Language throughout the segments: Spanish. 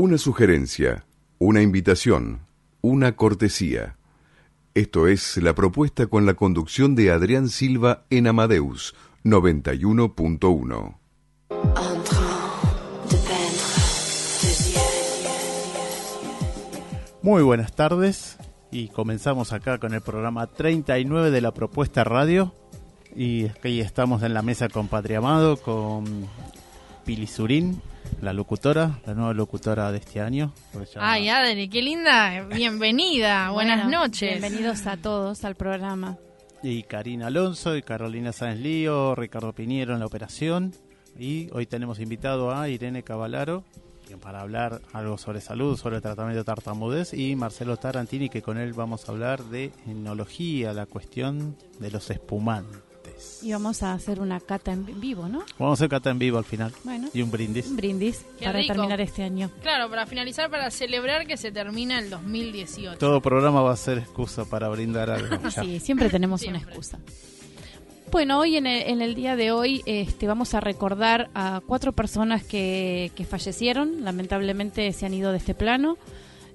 Una sugerencia, una invitación, una cortesía. Esto es la propuesta con la conducción de Adrián Silva en Amadeus 91.1. Muy buenas tardes y comenzamos acá con el programa 39 de la propuesta radio y aquí estamos en la mesa con Patria Amado, con Pili Surín, la locutora, la nueva locutora de este año. Ay, Adri, qué linda, bienvenida, buenas noches. Bienvenidos a todos al programa. Y Karina Alonso y Carolina Sáenz Lío, Ricardo Piñero en la operación. Y hoy tenemos invitado a Irene Cavalaro para hablar algo sobre salud, sobre el tratamiento de tartamudez, y Marcelo Tarantini, que con él vamos a hablar de enología, la cuestión de los espumantes. Y vamos a hacer una cata en vivo, ¿no? Vamos a hacer cata en vivo al final. Bueno. Y un brindis. Un brindis para terminar este año. Claro, para finalizar, para celebrar que se termina el 2018. Todo programa va a ser excusa para brindar algo. sí, siempre tenemos una excusa. Bueno, hoy en el, día de hoy este, vamos a recordar a cuatro personas que, fallecieron, lamentablemente se han ido de este plano.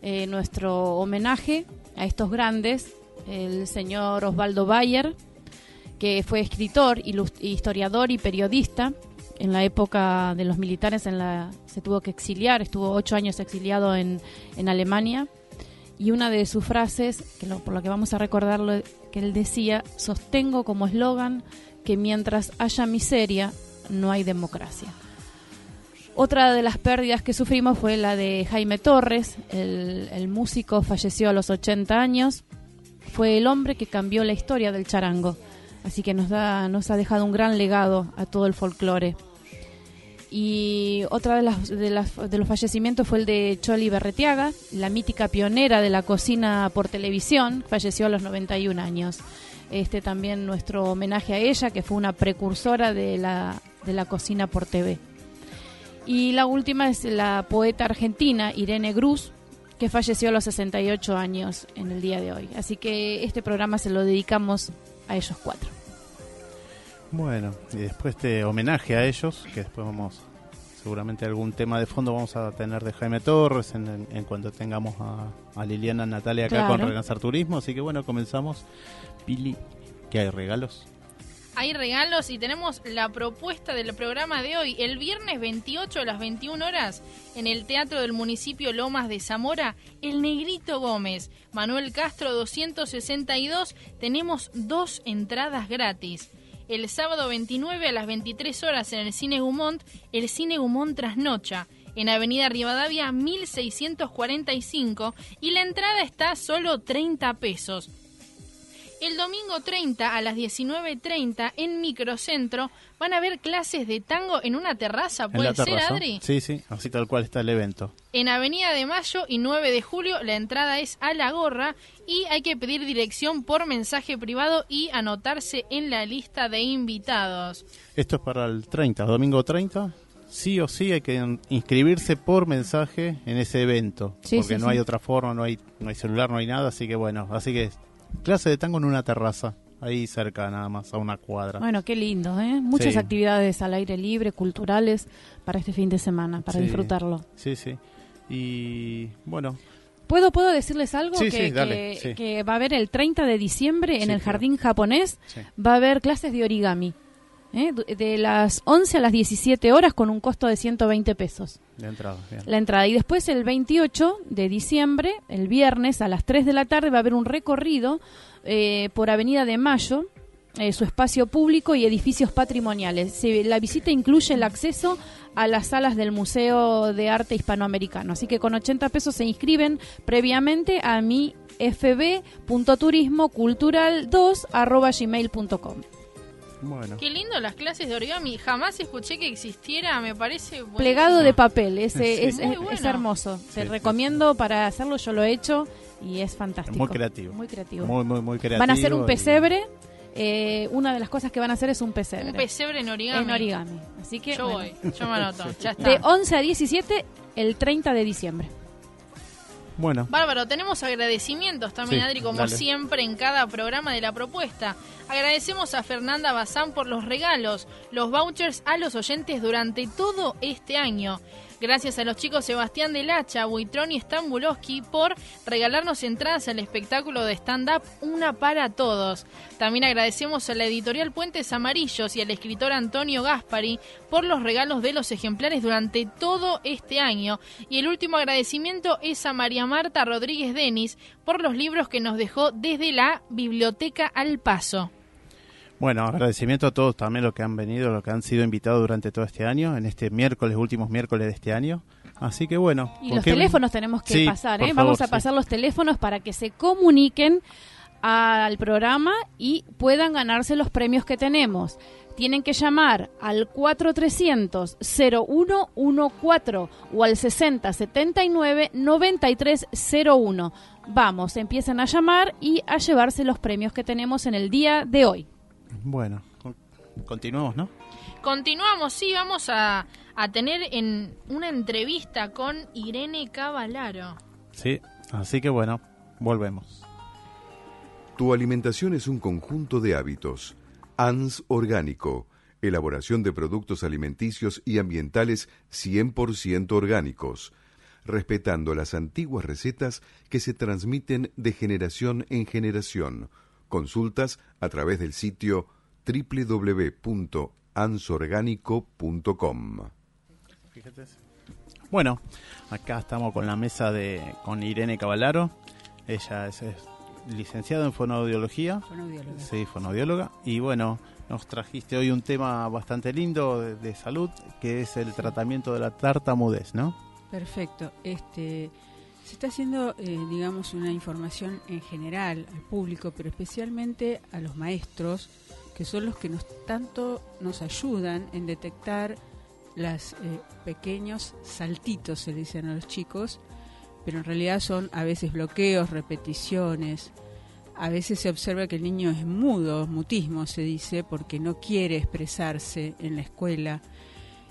Eh, nuestro homenaje a estos grandes, el señor Osvaldo Bayer, que fue escritor, historiador y periodista. En la época de los militares en la, se tuvo que exiliar, estuvo ocho años exiliado en, Alemania. Y una de sus frases, por lo que vamos a recordarlo, que él decía, sostengo como eslogan que mientras haya miseria, no hay democracia. Otra de las pérdidas que sufrimos fue la de Jaime Torres, el, músico falleció a los 80 años, fue el hombre que cambió la historia del charango, así que nos, da, nos ha dejado un gran legado a todo el folclore. Y otra de, las, de, de, los fallecimientos fue el de Choli Berretiaga, la mítica pionera de la cocina por televisión, falleció a los 91 años. Este también nuestro homenaje a ella, que fue una precursora de la, de la cocina por TV. Y la última es la poeta argentina Irene Gruz, que falleció a los 68 años en el día de hoy. Así que este programa se lo dedicamos a ellos cuatro. Bueno, y después este homenaje a ellos, que después vamos, seguramente algún tema de fondo vamos a tener de Jaime Torres en, cuanto tengamos a, Liliana Natalia acá con Renacer Turismo. Así que bueno, comenzamos. Pili, ¿qué hay regalos? Hay regalos y tenemos la propuesta del programa de hoy. El viernes 28 a las 21 horas en el Teatro del Municipio Lomas de Zamora, El Negrito Gómez, Manuel Castro 262, tenemos dos entradas gratis el sábado 29 a las 23 horas en el Cine Gumont, el Cine Gumont Trasnocha, en Avenida Rivadavia 1645 y la entrada está solo 30 pesos. El domingo 30 a las 19.30 en Microcentro van a haber clases de tango en una terraza, ¿puede ser, Adri? Sí, sí, así tal cual está el evento. En Avenida de Mayo y 9 de Julio la entrada es a la gorra y hay que pedir dirección por mensaje privado y anotarse en la lista de invitados. Esto es para el 30, domingo 30. Sí o sí hay que inscribirse por mensaje en ese evento, porque no hay otra forma, no hay no hay celular, no hay nada, así que bueno, así que Clase de tango en una terraza, ahí cerca nada más, a una cuadra. Bueno, qué lindo, ¿eh? Muchas actividades al aire libre, culturales, para este fin de semana, para disfrutarlo. Sí, sí. Y bueno, ¿Puedo, ¿Puedo decirles algo? que, que, va a haber el 30 de diciembre en el Jardín Japonés, va a haber clases de origami. ¿Eh? de las 11 a las 17 horas con un costo de 120 pesos. La entrada, La entrada. Y después el 28 de diciembre, el viernes a las 3 de la tarde, va a haber un recorrido eh, por Avenida de Mayo, eh, su espacio público y edificios patrimoniales. la visita incluye el acceso a las salas del Museo de Arte Hispanoamericano. Así que con 80 pesos se inscriben previamente a mi fb.turismocultural2.gmail.com. Bueno. Qué lindo las clases de origami. Jamás escuché que existiera, me parece. Plegado de papel, es, es, hermoso. Te recomiendo para hacerlo, yo lo he hecho y es fantástico. muy creativo. Muy creativo. Muy, muy, muy creativo. Van a hacer un pesebre. Eh, una de las cosas que van a hacer es un pesebre. Un pesebre en origami. En origami. Así que. Yo voy, yo me anoto. Ya está. De 11 a 17, el 30 de diciembre. Bueno. Bárbaro, tenemos agradecimientos también, Adri, como siempre en cada programa de la propuesta. Agradecemos a Fernanda Bazán por los regalos, los vouchers a los oyentes durante todo este año. Gracias a los chicos Sebastián del Hacha, Buitrón y Stambulowski por regalarnos entradas al espectáculo de stand-up Una para Todos. También agradecemos a la editorial Puentes Amarillos y al escritor Antonio Gaspari por los regalos de los ejemplares durante todo este año. Y el último agradecimiento es a María Marta Rodríguez Denis por los libros que nos dejó desde la Biblioteca Al Paso. Bueno, agradecimiento a todos también los que han venido, los que han sido invitados durante todo este año, en este miércoles, últimos miércoles de este año. Así que bueno. Y los teléfonos tenemos que pasar, ¿eh? Vamos a pasar los teléfonos para que se comuniquen al programa y puedan ganarse los premios que tenemos. Tienen que llamar al 4300-0114 o al 6079-9301. Vamos, empiecen a llamar y a llevarse los premios que tenemos en el día de hoy. Bueno, continuamos, ¿no? Continuamos, sí, vamos a, a tener en una entrevista con Irene Cavalaro. Sí, así que bueno, volvemos. Tu alimentación es un conjunto de hábitos. ANS Orgánico, elaboración de productos alimenticios y ambientales 100% orgánicos, respetando las antiguas recetas que se transmiten de generación en generación Consultas a través del sitio www.ansorgánico.com. Bueno, acá estamos con la mesa de con Irene Cavalaro. Ella es, licenciada en fonoaudiología. Fonoaudióloga. Sí, fonoaudióloga. Y bueno, nos trajiste hoy un tema bastante lindo de, de salud, que es el tratamiento de la tartamudez, ¿no? Perfecto. Este se está haciendo, eh, digamos, una información en general al público, pero especialmente a los maestros, que son los que nos tanto nos ayudan en detectar los eh, pequeños saltitos, se dicen a los chicos, pero en realidad son a veces bloqueos, repeticiones. A veces se observa que el niño es mudo, mutismo se dice, porque no quiere expresarse en la escuela.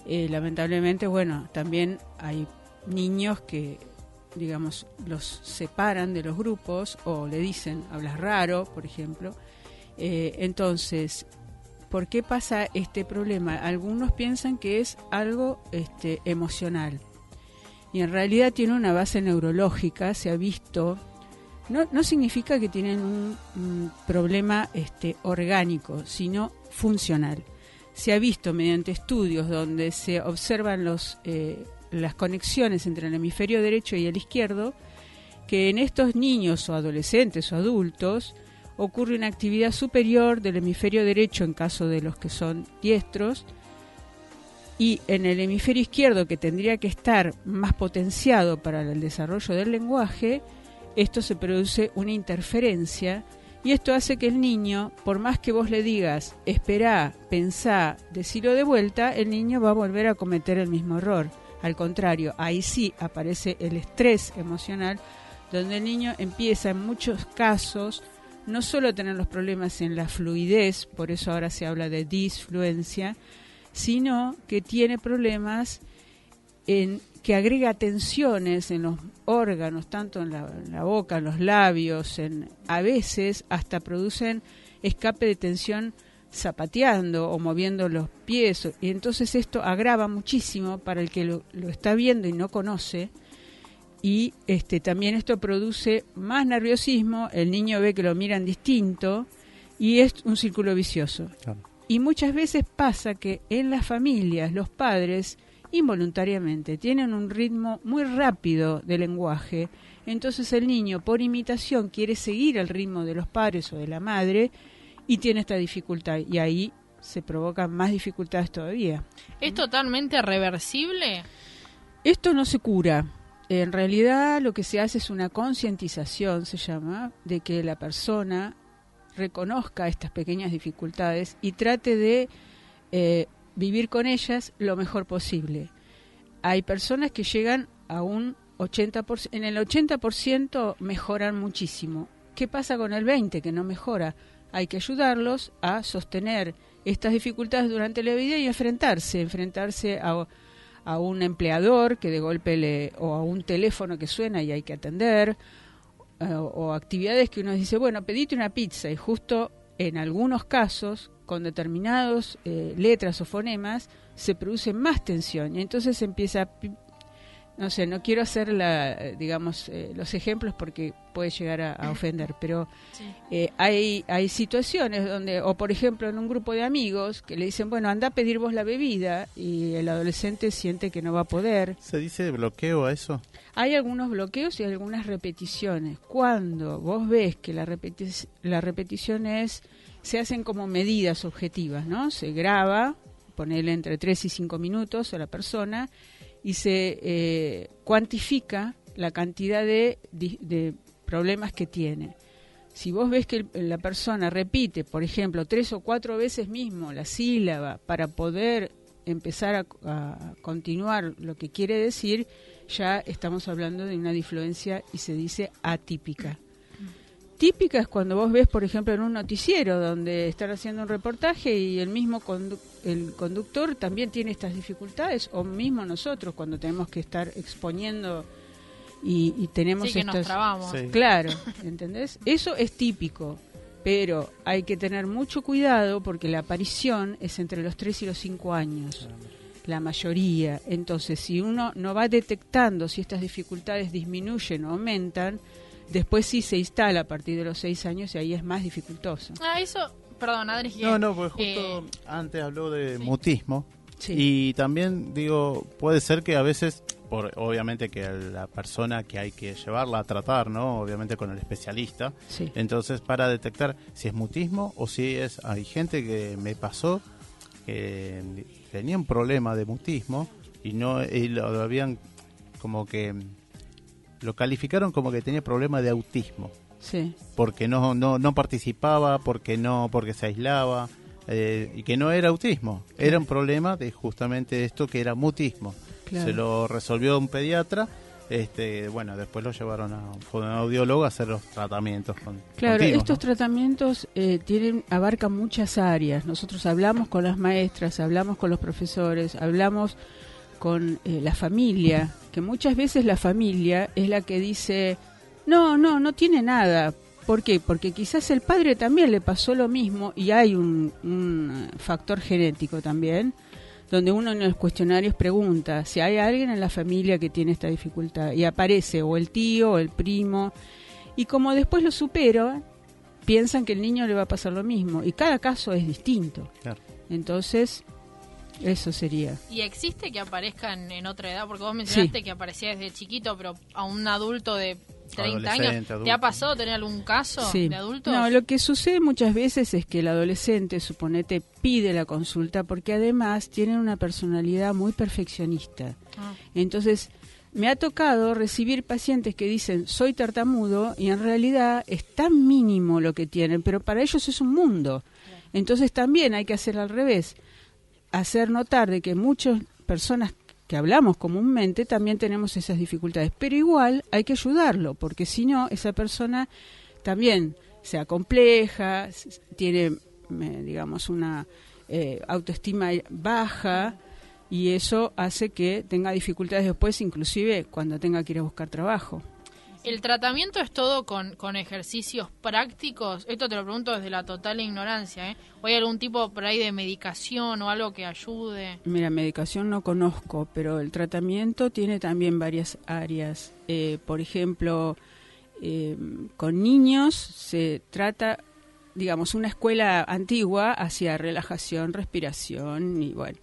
Eh, lamentablemente, bueno, también hay niños que digamos, los separan de los grupos o le dicen, hablas raro, por ejemplo. Eh, entonces, ¿por qué pasa este problema? Algunos piensan que es algo este, emocional y en realidad tiene una base neurológica, se ha visto. No, no significa que tienen un, problema este, orgánico, sino funcional. Se ha visto mediante estudios donde se observan los eh, las conexiones entre el hemisferio derecho y el izquierdo, que en estos niños o adolescentes o adultos ocurre una actividad superior del hemisferio derecho en caso de los que son diestros y en el hemisferio izquierdo que tendría que estar más potenciado para el desarrollo del lenguaje, esto se produce una interferencia y esto hace que el niño, por más que vos le digas, espera, pensá, decirlo de vuelta, el niño va a volver a cometer el mismo error. Al contrario, ahí sí aparece el estrés emocional, donde el niño empieza en muchos casos no solo a tener los problemas en la fluidez, por eso ahora se habla de disfluencia, sino que tiene problemas en que agrega tensiones en los órganos, tanto en la, en la boca, en los labios, en, a veces hasta producen escape de tensión zapateando o moviendo los pies. Y entonces esto agrava muchísimo para el que lo, está viendo y no conoce. Y este también esto produce más nerviosismo el niño ve que lo miran distinto y es un círculo vicioso. Y muchas veces pasa que en las familias los padres involuntariamente tienen un ritmo muy rápido de lenguaje. Entonces el niño por imitación quiere seguir el ritmo de los padres o de la madre y tiene esta dificultad y ahí se provocan más dificultades todavía. ¿Es totalmente reversible? Esto no se cura. En realidad lo que se hace es una concientización, se llama, de que la persona reconozca estas pequeñas dificultades y trate de eh, vivir con ellas lo mejor posible. Hay personas que llegan a un 80%, en el 80% mejoran muchísimo. ¿Qué pasa con el 20% que no mejora? Hay que ayudarlos a sostener estas dificultades durante la vida y enfrentarse, enfrentarse a, a un empleador que de golpe le, o a un teléfono que suena y hay que atender, eh, o actividades que uno dice, bueno, pedite una pizza y justo en algunos casos, con determinados eh, letras o fonemas, se produce más tensión y entonces empieza no sé, no quiero hacer la, digamos, eh, los ejemplos porque puede llegar a, ofender, pero eh, hay, hay situaciones donde, o por ejemplo en un grupo de amigos que le dicen, bueno, anda a pedir vos la bebida y el adolescente siente que no va a poder. ¿Se dice bloqueo a eso? Hay algunos bloqueos y algunas repeticiones. Cuando vos ves que la, la repetición es, se hacen como medidas objetivas, ¿no? Se graba, ponerle entre 3 y 5 minutos a la persona y se eh, cuantifica la cantidad de, problemas que tiene. Si vos ves que la persona repite, por ejemplo, tres o cuatro veces mismo la sílaba para poder empezar a, continuar lo que quiere decir, ya estamos hablando de una difluencia y se dice atípica típica es cuando vos ves, por ejemplo, en un noticiero donde están haciendo un reportaje y el mismo el conductor también tiene estas dificultades, o mismo nosotros cuando tenemos que estar exponiendo y, tenemos sí, que nos trabamos. Claro, ¿entendés? Eso es típico, pero hay que tener mucho cuidado porque la aparición es entre los 3 y los 5 años. La mayoría. Entonces, si uno no va detectando si estas dificultades disminuyen o aumentan, Después sí se instala a partir de los seis años y ahí es más dificultoso. Ah, eso, perdón, Adri. No, no, pues justo eh, antes habló de mutismo. Y también digo, puede ser que a veces, por, obviamente que la persona que hay que llevarla a tratar, ¿no? Obviamente con el especialista. Sí. Entonces, para detectar si es mutismo o si es... Hay gente que me pasó que tenía un problema de mutismo y no y lo habían como que lo calificaron como que tenía problemas de autismo. Sí. Porque no, no, no participaba, porque no, porque se aislaba, eh, y que no era autismo, era un problema de justamente esto que era mutismo. Se lo resolvió un pediatra, este, bueno, después lo llevaron a un audiólogo a hacer los tratamientos. Con, claro, estos tratamientos eh, tienen abarcan muchas áreas. Nosotros hablamos con las maestras, hablamos con los profesores, hablamos con eh, la familia, que muchas veces la familia es la que dice, no, no, no tiene nada. ¿Por qué? Porque quizás el padre también le pasó lo mismo y hay un, un factor genético también, donde uno en los cuestionarios pregunta si hay alguien en la familia que tiene esta dificultad y aparece o el tío o el primo y como después lo supero, piensan que el niño le va a pasar lo mismo y cada caso es distinto. Entonces, eso sería. ¿Y existe que aparezcan en otra edad? Porque vos mencionaste que aparecía desde chiquito, pero a un adulto de 30 años. ¿Te ha pasado tener algún caso de adulto? No, lo que sucede muchas veces es que el adolescente, suponete, pide la consulta porque además tienen una personalidad muy perfeccionista. Ah. Entonces, me ha tocado recibir pacientes que dicen soy tartamudo y en realidad es tan mínimo lo que tienen, pero para ellos es un mundo. Entonces también hay que hacer al revés hacer notar de que muchas personas que hablamos comúnmente también tenemos esas dificultades, pero igual hay que ayudarlo, porque si no, esa persona también se acompleja, tiene, digamos, una eh, autoestima baja y eso hace que tenga dificultades después, inclusive cuando tenga que ir a buscar trabajo. ¿El tratamiento es todo con, con, ejercicios prácticos? Esto te lo pregunto desde la total ignorancia. ¿eh? ¿O hay algún tipo por ahí de medicación o algo que ayude? Mira, medicación no conozco, pero el tratamiento tiene también varias áreas. Eh, por ejemplo, eh, con niños se trata, digamos, una escuela antigua hacia relajación, respiración y bueno.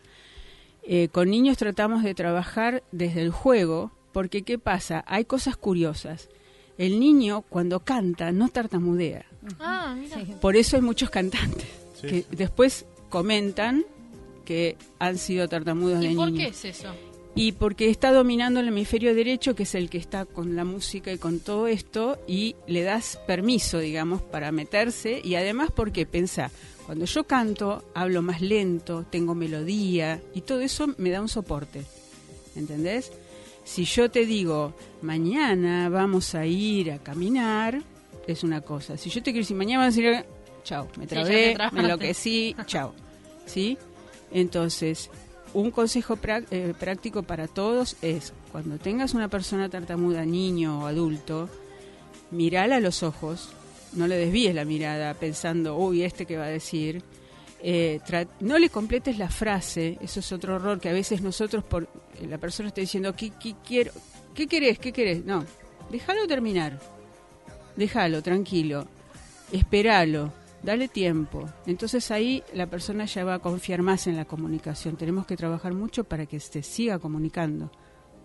Eh, con niños tratamos de trabajar desde el juego, porque ¿qué pasa? Hay cosas curiosas. El niño cuando canta no tartamudea. Ah, Por eso hay muchos cantantes que después comentan que han sido tartamudos de niño. ¿Y por qué es eso? y porque está dominando el hemisferio derecho, que es el que está con la música y con todo esto, y le das permiso, digamos, para meterse, y además porque pensa, cuando yo canto, hablo más lento, tengo melodía, y todo eso me da un soporte, ¿entendés? Si yo te digo, mañana vamos a ir a caminar, es una cosa. Si yo te quiero decir, mañana vamos a ir a... Chao, me trabé, me enloquecí, chao. ¿Sí? Entonces, un consejo eh, práctico para todos es, cuando tengas una persona tartamuda, niño o adulto, mirala a los ojos, no le desvíes la mirada pensando, uy, este que va a decir. Eh, no le completes la frase, eso es otro error que a veces nosotros, por eh, la persona está diciendo, ¿qué, qué quiero? ¿Qué querés? ¿Qué querés? No, déjalo terminar, déjalo, tranquilo, espéralo, dale tiempo. Entonces ahí la persona ya va a confiar más en la comunicación. Tenemos que trabajar mucho para que se siga comunicando.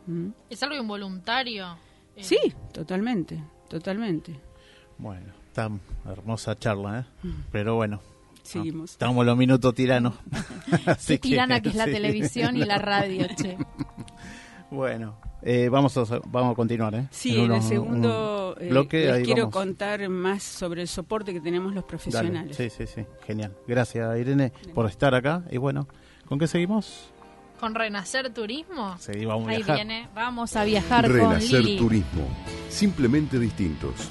¿Mm? ¿Es algo involuntario? Eh, sí, totalmente, totalmente. Bueno, tan hermosa charla, ¿eh? Mm. Pero bueno. Seguimos. estamos los minutos tiranos. Qué tirana que es la televisión y la radio, che. Bueno, eh, vamos, a, vamos a continuar. ¿eh? Sí, en, el segundo eh, bloque, les quiero contar más sobre el soporte que tenemos los profesionales. Sí, sí, sí, genial. Gracias, Irene, por estar acá. Y bueno, ¿con qué seguimos? ¿Con Renacer Turismo? Sí, vamos a Ahí viene, vamos a viajar Renacer con Lili. Turismo, simplemente distintos.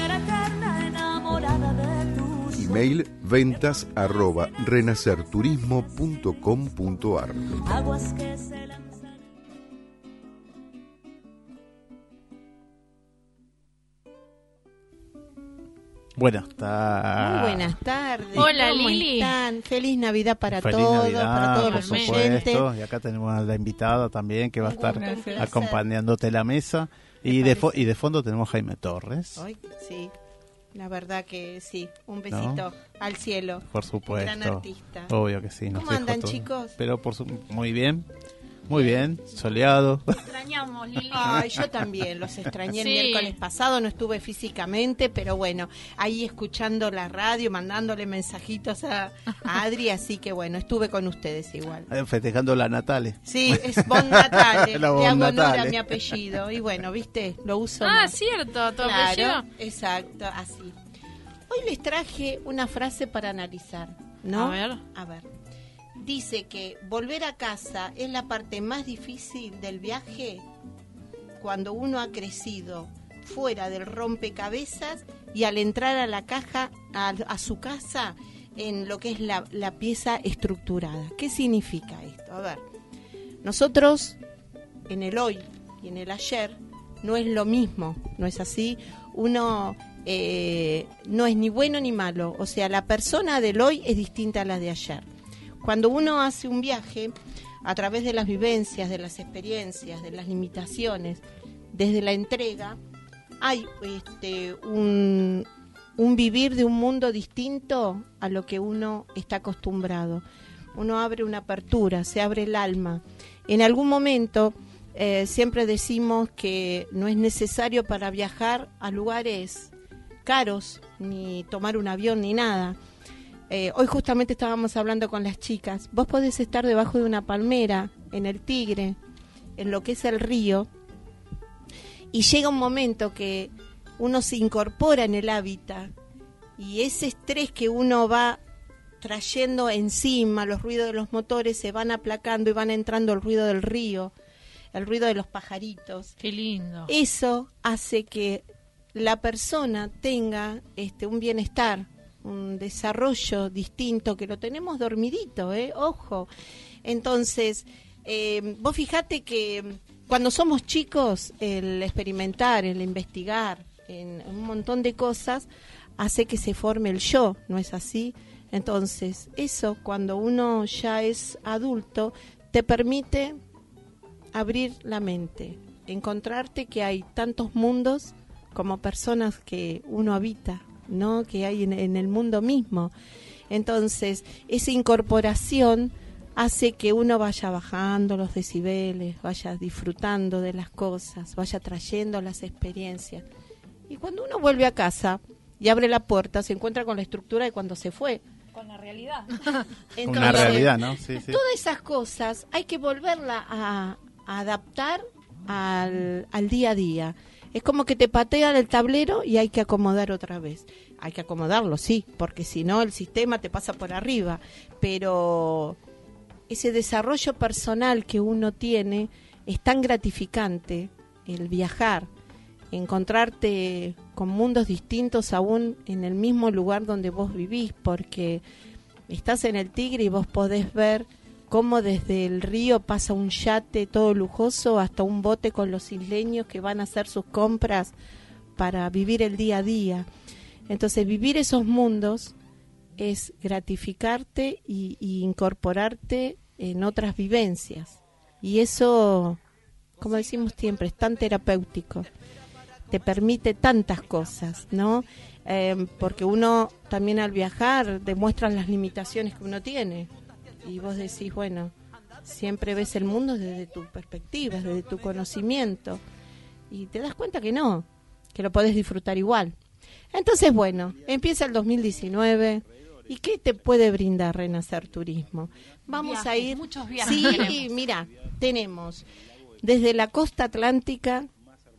Email ventas arroba renacerturismo.com.ar Buenas tardes. Muy buenas tardes. Hola, ¿Cómo Lili. están? Feliz Navidad para Feliz todos, Navidad, para todos por los supuesto. oyentes. Y acá tenemos a la invitada también que va a estar acompañándote la mesa. Y de, fo- y de fondo tenemos a Jaime Torres, Ay, sí, la verdad que sí. Un besito al cielo. por supuesto. Gran artista. Obvio que sí. nos ¿Cómo andan, todo. chicos? Pero por su- muy bien, muy bien, soleado. Extrañamos, Lili. Ay, yo también los extrañé el Sí. miércoles pasado, no estuve físicamente, pero bueno, ahí escuchando la radio, mandándole mensajitos a, a Adri, así que bueno, estuve con ustedes igual. Festejando la Natale. Sí, es Bon Natale, le Bon hago honor a mi apellido, y bueno, viste, lo uso Ah, más. cierto, tu Claro, apellido. exacto, así. Hoy les traje una frase para analizar, ¿no? A ver. A ver. Dice que volver a casa es la parte más difícil del viaje cuando uno ha crecido fuera del rompecabezas y al entrar a la caja, a, su casa, en lo que es la, la pieza estructurada. ¿Qué significa esto? A ver, nosotros en el hoy y en el ayer no es lo mismo, ¿no es así? Uno eh, no es ni bueno ni malo, o sea, la persona del hoy es distinta a la de ayer. Cuando uno hace un viaje, a través de las vivencias, de las experiencias, de las limitaciones, desde la entrega, hay este, un, vivir de un mundo distinto a lo que uno está acostumbrado. Uno abre una apertura, se abre el alma. En algún momento eh, siempre decimos que no es necesario para viajar a lugares caros, ni tomar un avión, ni nada. Eh, hoy justamente estábamos hablando con las chicas. Vos podés estar debajo de una palmera, en el Tigre, en lo que es el río, y llega un momento que uno se incorpora en el hábitat y ese estrés que uno va trayendo encima, los ruidos de los motores se van aplacando y van entrando el ruido del río, el ruido de los pajaritos. Qué lindo. Eso hace que la persona tenga este un bienestar, un desarrollo distinto que lo tenemos dormidito, ¿eh? Ojo. Entonces, eh, vos fijate que cuando somos chicos, el experimentar, el investigar en un montón de cosas hace que se forme el yo, ¿no es así? Entonces, eso cuando uno ya es adulto te permite abrir la mente, encontrarte que hay tantos mundos como personas que uno habita, ¿no? Que hay en, en el mundo mismo. Entonces, esa incorporación hace que uno vaya bajando los decibeles, vaya disfrutando de las cosas, vaya trayendo las experiencias. Y cuando uno vuelve a casa y abre la puerta, se encuentra con la estructura de cuando se fue. Con la realidad. Entonces, Una realidad, ¿no? Sí, sí. Todas esas cosas hay que volverla a, a adaptar al, al día a día. Es como que te patean el tablero y hay que acomodar otra vez. Hay que acomodarlo, sí, porque si no el sistema te pasa por arriba. Pero ese desarrollo personal que uno tiene es tan gratificante, el viajar, encontrarte con mundos distintos aún en el mismo lugar donde vos vivís, porque estás en el Tigre y vos podés ver cómo desde el río pasa un yate todo lujoso hasta un bote con los isleños que van a hacer sus compras para vivir el día a día. Entonces vivir esos mundos es gratificarte y, incorporarte en otras vivencias. Y eso, como decimos siempre, es tan terapéutico. Te permite tantas cosas, ¿no? Eh, porque uno también al viajar demuestra las limitaciones que uno tiene. Y vos decís, bueno, siempre ves el mundo desde tu perspectiva, desde tu conocimiento. Y te das cuenta que no, que lo podés disfrutar igual. Entonces, bueno, empieza el 2019. ¿Y qué te puede brindar Renacer Turismo? Vamos a ir. muchos viajes Sí, queremos. mira, tenemos desde la costa atlántica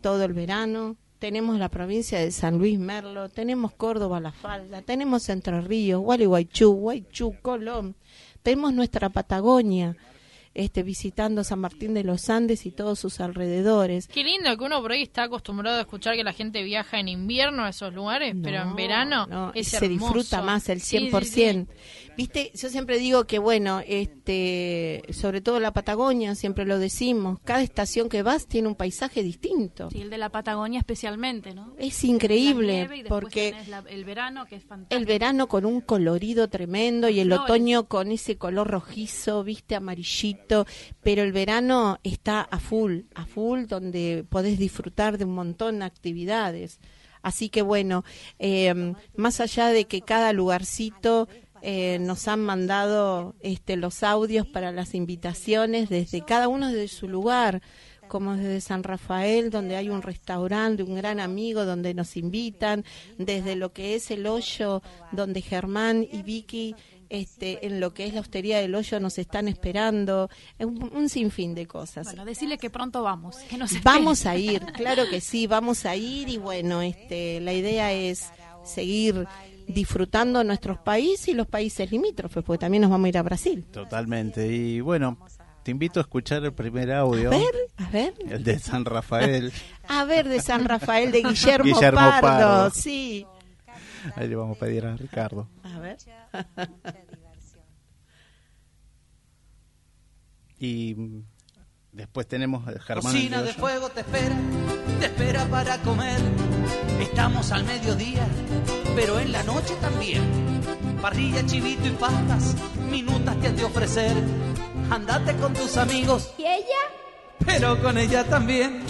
todo el verano, tenemos la provincia de San Luis Merlo, tenemos Córdoba La Falda, tenemos Entre Ríos, Gualeguaychú, Guaychú, Colón, tenemos nuestra Patagonia, este, visitando San Martín de los Andes y todos sus alrededores. Qué lindo que uno por ahí está acostumbrado a escuchar que la gente viaja en invierno a esos lugares, pero en No, verano no, es se hermoso. disfruta más el Sí, 100%. sí, sí. Viste, yo siempre digo que bueno, este, sobre todo la Patagonia, siempre lo decimos, cada estación que vas tiene un paisaje distinto. Sí, el de la Patagonia especialmente, ¿no? Es increíble y porque la- el verano que es fantástico. el verano con un colorido tremendo y el Flores. otoño con ese color rojizo, viste, amarillito, pero el verano está a full, a full, donde podés disfrutar de un montón de actividades. Así que bueno, eh, más allá de que cada lugarcito eh, nos han mandado este, los audios para las invitaciones desde cada uno desde su lugar, como desde San Rafael, donde hay un restaurante, un gran amigo donde nos invitan, desde lo que es el hoyo, donde Germán y Vicky, este, en lo que es la hostería del hoyo, nos están esperando, un, un sinfín de cosas. Bueno, decirle que pronto vamos. Que nos Vamos a ir, claro que sí, vamos a ir y bueno, este, la idea es seguir disfrutando nuestros países y los países limítrofes, porque también nos vamos a ir a Brasil. Totalmente. Y bueno, te invito a escuchar el primer audio. A ver, a ver. El de San Rafael. A ver, de San Rafael, de Guillermo, Guillermo Pardo, Pardo. sí. Ahí le vamos a pedir a Ricardo. A ver. Y mm, después tenemos a Germán. Cocina de fuego te espera, te espera para comer. Estamos al mediodía, pero en la noche también. Parrilla, chivito y pastas, minutas te han de ofrecer. Andate con tus amigos. ¿Y ella? Pero con ella también.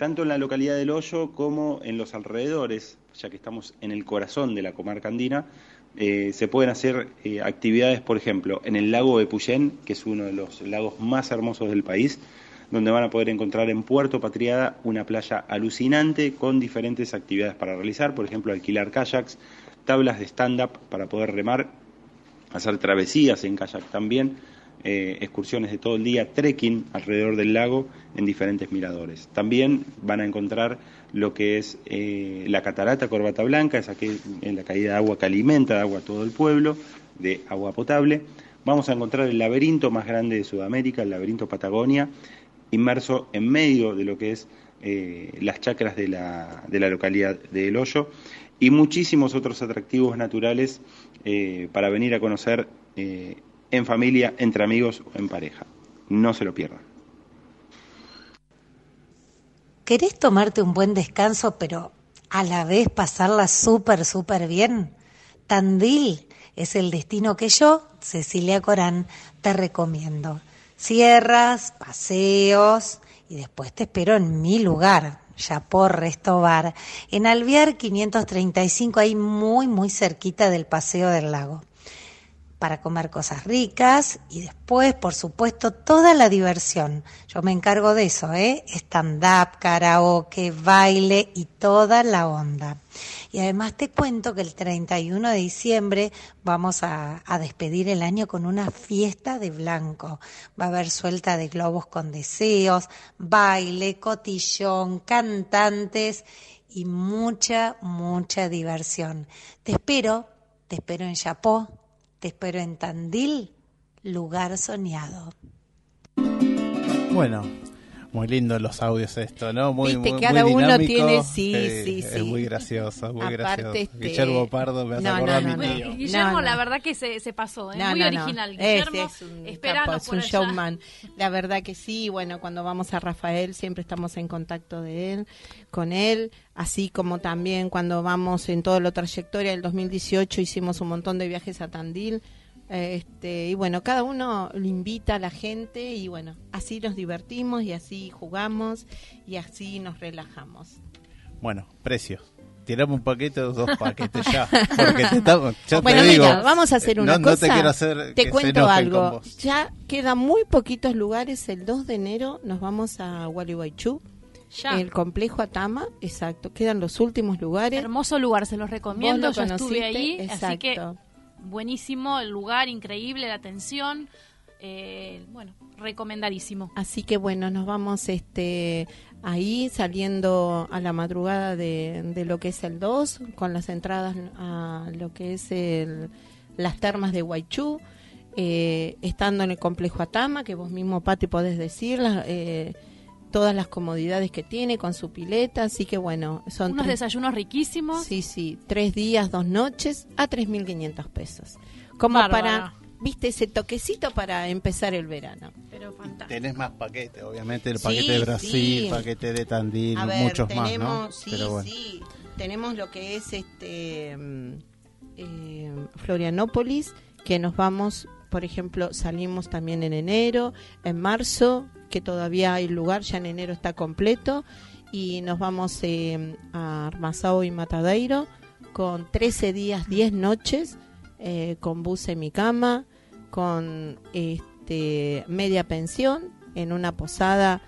Tanto en la localidad del Hoyo como en los alrededores, ya que estamos en el corazón de la comarca andina, eh, se pueden hacer eh, actividades, por ejemplo, en el lago de Puyén, que es uno de los lagos más hermosos del país, donde van a poder encontrar en Puerto Patriada una playa alucinante con diferentes actividades para realizar, por ejemplo, alquilar kayaks, tablas de stand-up para poder remar, hacer travesías en kayak también, eh, excursiones de todo el día, trekking alrededor del lago en diferentes miradores. También van a encontrar lo que es eh, la catarata Corbata Blanca, esa que en la caída de agua que alimenta de agua a todo el pueblo, de agua potable. Vamos a encontrar el laberinto más grande de Sudamérica, el laberinto Patagonia, inmerso en medio de lo que es eh, las chacras de la, de la localidad de El Hoyo y muchísimos otros atractivos naturales para venir a conocer en familia, entre amigos o en pareja. No se lo pierdan. ¿Querés tomarte un buen descanso, pero a la vez pasarla súper, súper bien? Tandil es el destino que yo, Cecilia Corán, te recomiendo. Sierras, paseos Y después te espero en mi lugar, por Resto Bar, en Alvear 535, ahí muy, muy cerquita del Paseo del Lago para comer cosas ricas y después, por supuesto, toda la diversión. Yo me encargo de eso, ¿eh? Stand-up, karaoke, baile y toda la onda. Y además te cuento que el 31 de diciembre vamos a, despedir el año con una fiesta de blanco. Va a haber suelta de globos con deseos, baile, cotillón, cantantes y mucha, mucha diversión. Te espero, te espero en Chapó te espero en Tandil, lugar soñado. Bueno, muy lindo los audios esto, ¿no? Muy, Viste, muy, cada muy uno dinámico. tiene, sí, Eh, sí, Es sí. muy gracioso, muy Aparte, gracioso. este- Guillermo Pardo me hace No, acordar no, a mi no, tío. Guillermo, No, la verdad que se, se pasó, ¿eh? No, muy original. Guillermo, es un esperanos capo, es un showman. La verdad que sí, bueno, cuando vamos a Rafael siempre estamos en contacto de él, con él, así como también cuando vamos en toda la trayectoria del 2018 hicimos un montón de viajes a Tandil. Este, y bueno, cada uno lo invita a la gente y bueno, así nos divertimos y así jugamos y así nos relajamos. Bueno, precios. Tiramos un paquete o dos paquetes ya. Porque te estamos, ya bueno, te digo, mira, vamos a hacer una no, cosa. No te quiero hacer Te que cuento se algo. con vos. Ya quedan muy poquitos lugares. El 2 de enero nos vamos a Gualeguaychú. Ya. El complejo Atama, exacto. Quedan los últimos lugares. Hermoso lugar, se los recomiendo. Lo Yo estuve ahí, así que exacto. Buenísimo el lugar, increíble la atención. eh, bueno, recomendadísimo. Así que bueno, nos vamos este ahí saliendo a la madrugada de, de lo que es el 2, con las entradas a lo que es el, las termas de Guaychú, eh, estando en el complejo Atama, que vos mismo, Pati, podés decir, las, eh, todas las comodidades que tiene con su pileta, así que bueno, son Unos tres- desayunos riquísimos. Sí, sí, tres días, dos noches a 3.500 pesos. Como Bárbara. para, viste, ese toquecito para empezar el verano. Pero fantástico. Tenés más paquetes, obviamente, el Sí, paquete de Brasil, sí. paquete de Tandil, A ver, muchos tenemos, más, ¿no? sí, Pero bueno. sí, tenemos lo que es este mm, eh, Florianópolis, que nos vamos, por ejemplo, salimos también en enero, en marzo, que todavía hay lugar, ya en enero está completo, y nos vamos eh, a Armazao y Matadeiro con 13 días, 10 noches, eh, con bus en mi cama, con este, media pensión, en una posada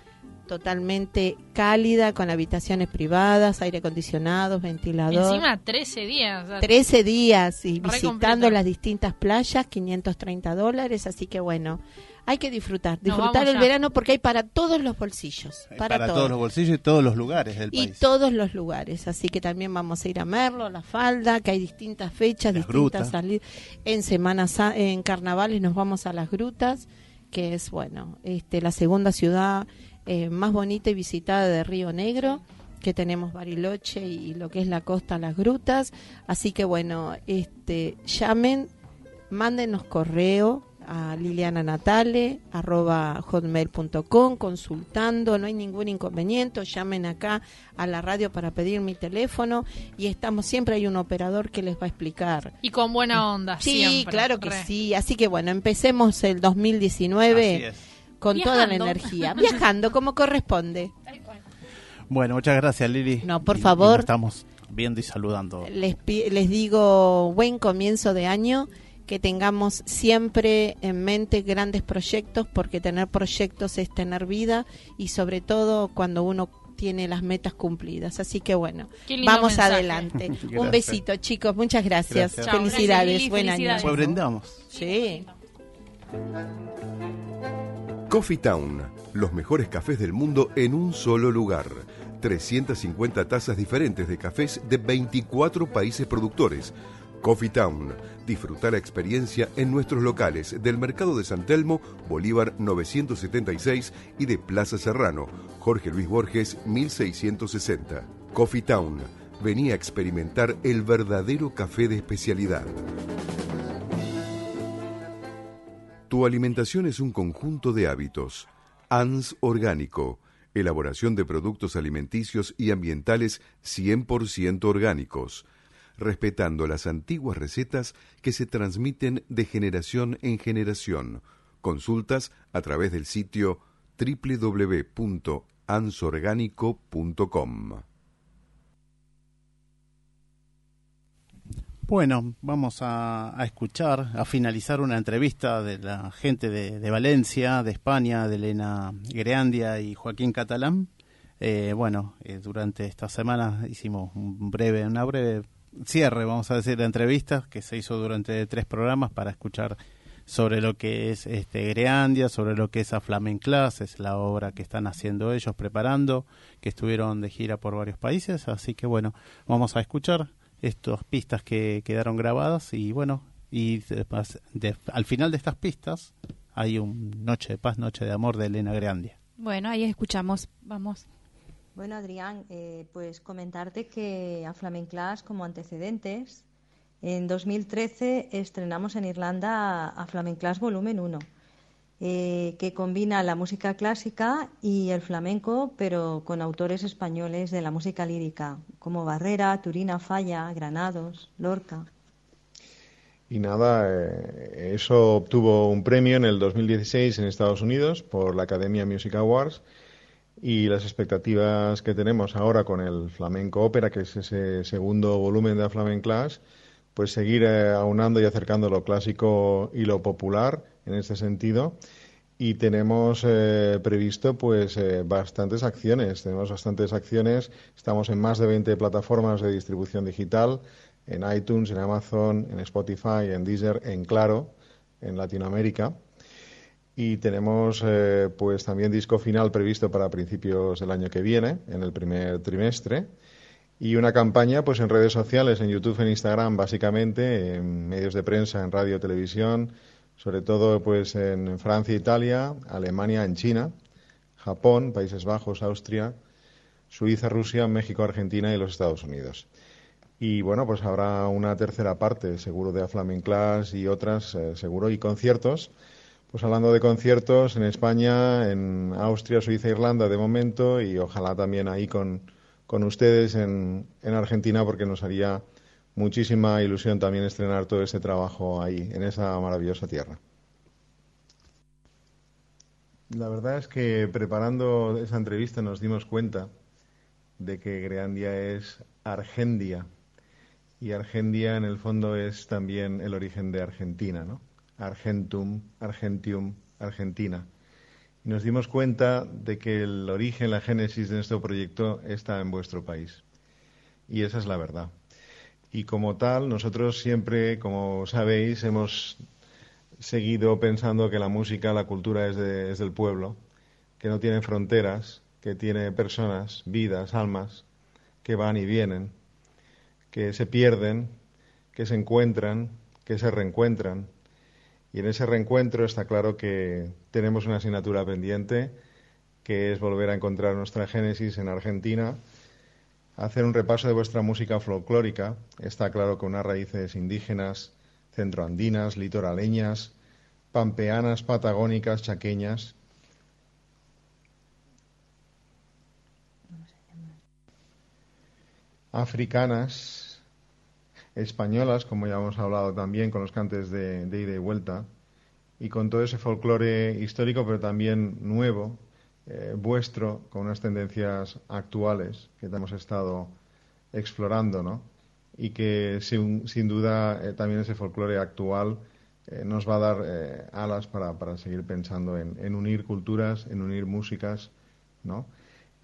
totalmente cálida, con habitaciones privadas, aire acondicionado, ventilador. Encima 13 días. o sea, 13 días y visitando completo. las distintas playas, 530 dólares, así que bueno, hay que disfrutar, disfrutar el ya. verano porque hay para todos los bolsillos, para, para todos. todos los bolsillos y todos los lugares del y país. todos los lugares, así que también vamos a ir a Merlo, La Falda, que hay distintas fechas, Las distintas salidas. En semanas, en carnavales nos vamos a las grutas, que es bueno, este, la segunda ciudad eh, más bonita y visitada de Río Negro que tenemos Bariloche y lo que es la costa, las grutas, así que bueno, este, llamen, mándenos correo a Liliana Natale arroba hotmail.com consultando, no hay ningún inconveniente, llamen acá a la radio para pedir mi teléfono y estamos siempre hay un operador que les va a explicar. Y con buena onda, Sí, siempre, claro que re. sí, así que bueno, empecemos el 2019 Así es. con toda la energía, viajando como corresponde. Bueno, muchas gracias, Lili. No, por Y- favor. estamos viendo y saludando. Les digo buen comienzo de año, que tengamos siempre en mente grandes proyectos, porque tener proyectos es tener vida y sobre todo cuando uno tiene las metas cumplidas. Así que bueno, vamos mensaje. adelante. Un besito, chicos. Muchas gracias. Felicidades. Buen felicidades. año. Pues brindamos. Sí. Coffee Town, los mejores cafés del mundo en un solo lugar. 350 tazas diferentes de cafés de 24 países productores. Coffee Town, disfruta la experiencia en nuestros locales del Mercado de San Telmo, Bolívar 976 y de Plaza Serrano, Jorge Luis Borges 1660. Coffee Town, venía a experimentar el verdadero café de especialidad. Tu alimentación es un conjunto de hábitos. ANS Orgánico, elaboración de productos alimenticios y ambientales 100% orgánicos, respetando las antiguas recetas que se transmiten de generación en generación. Consultas a través del sitio ansorgánico.com. Bueno, vamos a, escuchar, a finalizar una entrevista de la gente de, Valencia, de España, de Elena Greandia y Joaquín Catalán. Eh, bueno, eh, durante esta semana hicimos un breve, una breve cierre, vamos a decir, de entrevistas que se hizo durante tres programas para escuchar sobre lo que es este Greandia, sobre lo que es a Class, es la obra que están haciendo ellos, preparando, que estuvieron de gira por varios países, así que bueno, vamos a escuchar estas pistas que quedaron grabadas y bueno, y al final de estas pistas hay un Noche de Paz, Noche de Amor de Elena Greandia. Bueno, ahí escuchamos, vamos. Bueno, Adrián, eh, pues comentarte que a Class como antecedentes en 2013 estrenamos en Irlanda a Flamenclas Volumen 1, eh, que combina la música clásica y el flamenco, pero con autores españoles de la música lírica, como Barrera, Turina Falla, Granados, Lorca. Y nada, eh, eso obtuvo un premio en el 2016 en Estados Unidos por la Academia Music Awards y las expectativas que tenemos ahora con el Flamenco Ópera, que es ese segundo volumen de Flamenclas, pues seguir eh, aunando y acercando lo clásico y lo popular en este sentido. Y tenemos eh, previsto pues eh, bastantes acciones, tenemos bastantes acciones, estamos en más de 20 plataformas de distribución digital, en iTunes, en Amazon, en Spotify, en Deezer, en Claro, en Latinoamérica. Y tenemos pues también disco final previsto para principios del año que viene, en el primer trimestre y una campaña pues en redes sociales, en YouTube, en Instagram, básicamente, en medios de prensa, en radio, televisión, sobre todo pues en Francia, Italia, Alemania, en China, Japón, Países Bajos, Austria, Suiza, Rusia, México, Argentina y los Estados Unidos. Y bueno, pues habrá una tercera parte, seguro, de A Class y otras, eh, seguro, y conciertos. Pues hablando de conciertos en España, en Austria, Suiza, Irlanda de momento, y ojalá también ahí con con ustedes en, en Argentina porque nos haría muchísima ilusión también estrenar todo ese trabajo ahí, en esa maravillosa tierra. La verdad es que preparando esa entrevista nos dimos cuenta de que Greandia es Argendia y Argendia en el fondo es también el origen de Argentina, ¿no? Argentum, Argentium, Argentina y nos dimos cuenta de que el origen, la génesis de nuestro proyecto está en vuestro país. Y esa es la verdad. Y como tal, nosotros siempre, como sabéis, hemos seguido pensando que la música, la cultura es, es del pueblo, que no tiene fronteras, que tiene personas, vidas, almas, que van y vienen, que se pierden, que se encuentran, que se reencuentran, y en ese reencuentro está claro que tenemos una asignatura pendiente, que es volver a encontrar nuestra génesis en Argentina, hacer un repaso de vuestra música folclórica. Está claro que unas raíces indígenas, centroandinas, litoraleñas, pampeanas, patagónicas, chaqueñas. africanas, españolas, como ya hemos hablado también con los cantes de, ida y vuelta, y con todo ese folclore histórico, pero también nuevo, eh, vuestro, con unas tendencias actuales que hemos estado explorando, ¿no? Y que sin, sin duda eh, también ese folclore actual eh, nos va a dar alas para, para, seguir pensando en, en, unir culturas, en unir músicas, ¿no?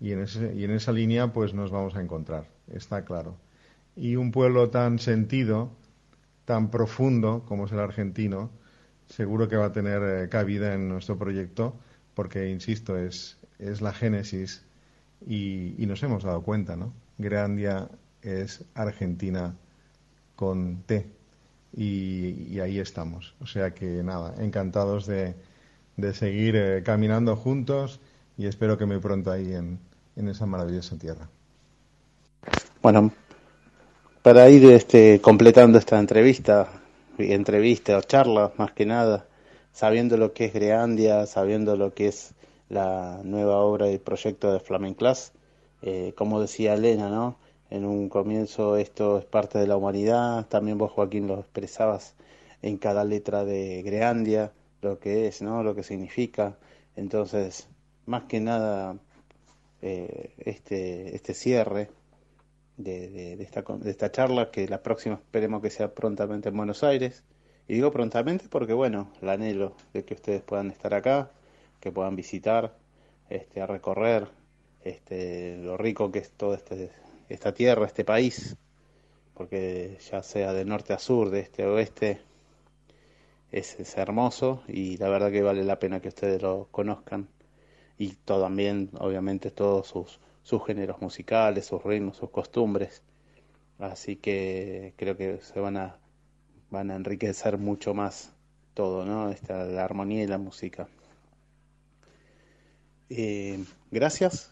Y en, ese, y en esa línea pues nos vamos a encontrar, está claro y un pueblo tan sentido, tan profundo como es el argentino, seguro que va a tener eh, cabida en nuestro proyecto, porque, insisto, es, es la génesis y, nos hemos dado cuenta, ¿no? Grandia es Argentina con T y, ahí estamos. O sea que nada, encantados de, de seguir eh, caminando juntos y espero que muy pronto ahí en, en esa maravillosa tierra. Bueno, para ir este, completando esta entrevista, entrevista o charla más que nada, sabiendo lo que es Greandia, sabiendo lo que es la nueva obra y proyecto de Flamenclas, eh, como decía Elena, ¿no? En un comienzo esto es parte de la humanidad, también vos Joaquín lo expresabas en cada letra de Greandia, lo que es, ¿no? Lo que significa. Entonces, más que nada, eh, este, este cierre de, de, esta, de esta charla, que la próxima esperemos que sea prontamente en Buenos Aires. Y digo prontamente porque, bueno, la anhelo de que ustedes puedan estar acá, que puedan visitar, este, a recorrer este, lo rico que es toda este, esta tierra, este país, porque ya sea de norte a sur, de este a oeste, es, es hermoso y la verdad que vale la pena que ustedes lo conozcan y todo, también, obviamente, todos sus, sus géneros musicales, sus ritmos, sus costumbres. Así que creo que se van a, van a enriquecer mucho más todo, ¿no? Esta, la armonía y la música. Eh, gracias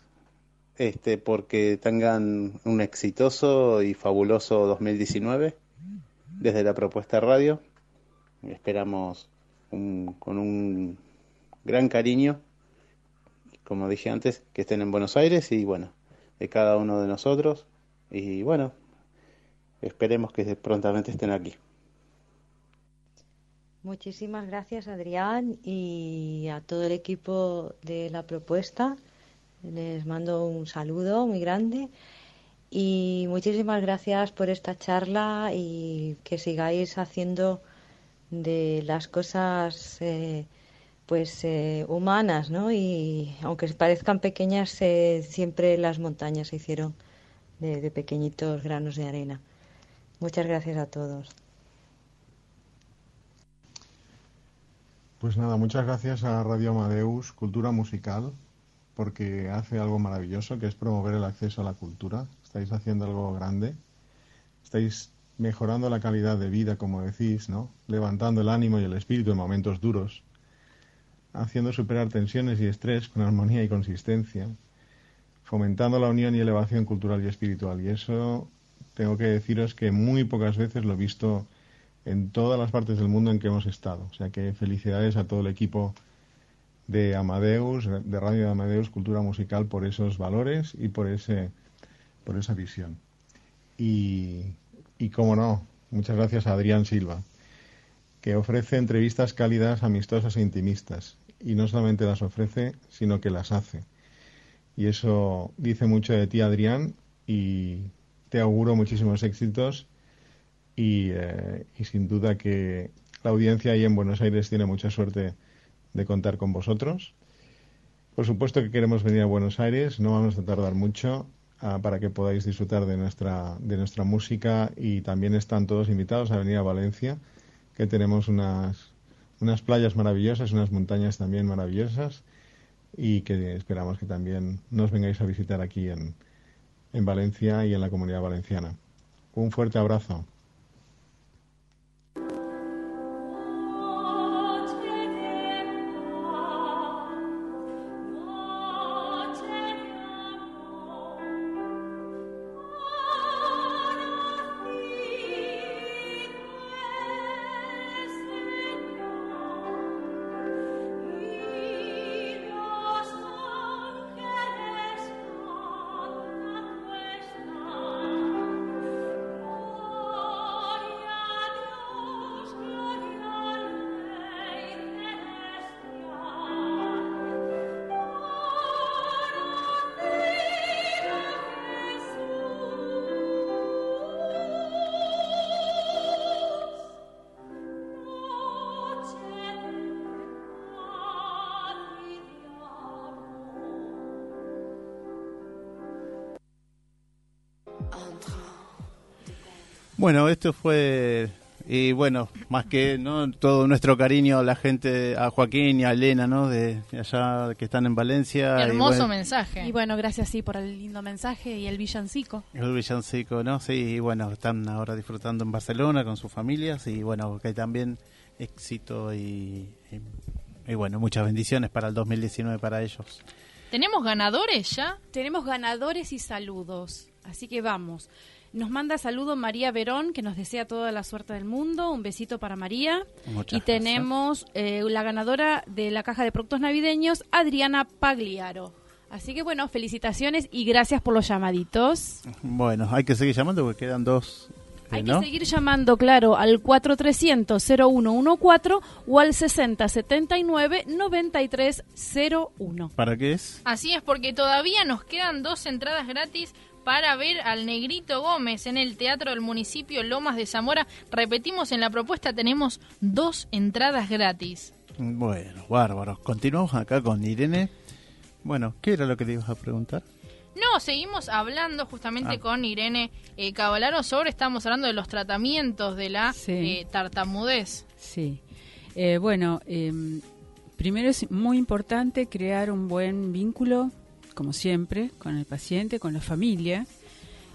este, porque tengan un exitoso y fabuloso 2019 desde la propuesta radio. Esperamos con un gran cariño, como dije antes, que estén en Buenos Aires y bueno, de cada uno de nosotros. Y bueno, esperemos que prontamente estén aquí. Muchísimas gracias Adrián y a todo el equipo de la propuesta. Les mando un saludo muy grande y muchísimas gracias por esta charla y que sigáis haciendo de las cosas eh, pues eh, humanas, ¿no? Y aunque parezcan pequeñas, eh, siempre las montañas se hicieron de, de pequeñitos granos de arena. Muchas gracias a todos. Pues nada, muchas gracias a Radio Amadeus, Cultura Musical, porque hace algo maravilloso, que es promover el acceso a la cultura. Estáis haciendo algo grande. Estáis mejorando la calidad de vida, como decís, ¿no? Levantando el ánimo y el espíritu en momentos duros, haciendo superar tensiones y estrés con armonía y consistencia, fomentando la unión y elevación cultural y espiritual. Y eso tengo que deciros que muy pocas veces lo he visto en todas las partes del mundo en que hemos estado. O sea que felicidades a todo el equipo de Amadeus, de Radio de Amadeus Cultura Musical por esos valores y por ese por esa visión. Y, y cómo no, muchas gracias a Adrián Silva, que ofrece entrevistas cálidas, amistosas e intimistas. Y no solamente las ofrece, sino que las hace. Y eso dice mucho de ti, Adrián, y te auguro muchísimos éxitos. Y, eh, y sin duda que la audiencia ahí en Buenos Aires tiene mucha suerte de contar con vosotros. Por supuesto que queremos venir a Buenos Aires, no vamos a tardar mucho ah, para que podáis disfrutar de nuestra, de nuestra música y también están todos invitados a venir a Valencia, que tenemos unas, unas playas maravillosas, unas montañas también maravillosas y que esperamos que también nos vengáis a visitar aquí en, en Valencia y en la comunidad valenciana. Un fuerte abrazo. Bueno, esto fue y bueno, más que no todo nuestro cariño a la gente, a Joaquín y a Elena, ¿no? De, allá que están en Valencia. Hermoso mensaje. Y bueno, gracias sí por el lindo mensaje y el villancico. El villancico, ¿no? Sí, y bueno, están ahora disfrutando en Barcelona con sus familias y bueno, que hay también éxito y, y, y bueno, muchas bendiciones para el 2019 para ellos. ¿Tenemos ganadores ya? Tenemos ganadores y saludos, así que vamos. Nos manda saludo María Verón, que nos desea toda la suerte del mundo. Un besito para María. Muchas y tenemos eh, la ganadora de la caja de productos navideños, Adriana Pagliaro. Así que bueno, felicitaciones y gracias por los llamaditos. Bueno, hay que seguir llamando porque quedan dos Hay ¿no? que seguir llamando, claro, al 4300-0114 o al 6079-9301. ¿Para qué es? Así es, porque todavía nos quedan dos entradas gratis para ver al Negrito Gómez en el Teatro del Municipio Lomas de Zamora. Repetimos, en la propuesta tenemos dos entradas gratis. Bueno, bárbaro. Continuamos acá con Irene. Bueno, ¿qué era lo que le ibas a preguntar? No, seguimos hablando justamente Ah. con Irene eh, Cavalaro sobre, estamos hablando de los tratamientos de la Sí. eh, tartamudez. Sí. Eh, bueno, em, primero es muy importante crear un buen vínculo, como siempre, con el paciente, con la familia.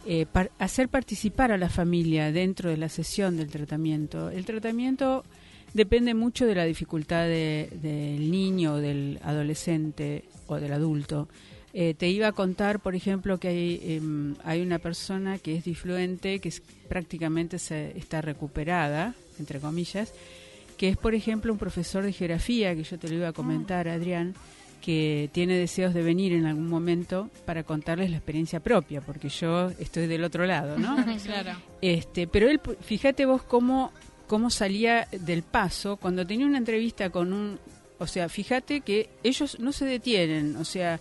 eh, par- hacer participar a la familia dentro de la sesión del tratamiento. El tratamiento depende mucho de la dificultad de- del niño, del adolescente o del adulto. Eh, te iba a contar, por ejemplo, que hay, em, hay una persona que es difluente, que es- prácticamente se, está recuperada, entre comillas, que es, por ejemplo, un profesor de geografía, que yo te lo iba a comentar, Adrián, que tiene deseos de venir en algún momento para contarles la experiencia propia, porque yo estoy del otro lado, ¿no? claro. Este, pero él, fíjate vos cómo, cómo salía del paso cuando tenía una entrevista con un, o sea, fíjate que ellos no se detienen, o sea,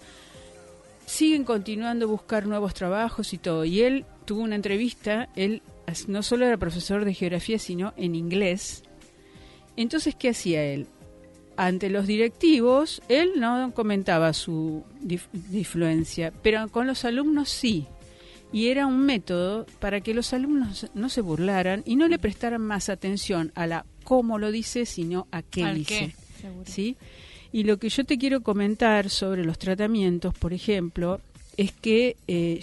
siguen continuando a buscar nuevos trabajos y todo. Y él tuvo una entrevista, él no solo era profesor de geografía, sino en inglés. Entonces, ¿qué hacía él? Ante los directivos, él no comentaba su dif- difluencia, pero con los alumnos sí y era un método para que los alumnos no se burlaran y no le prestaran más atención a la cómo lo dice, sino a qué Al dice. qué. ¿Sí? Y lo que yo te quiero comentar sobre los tratamientos, por ejemplo, es que eh,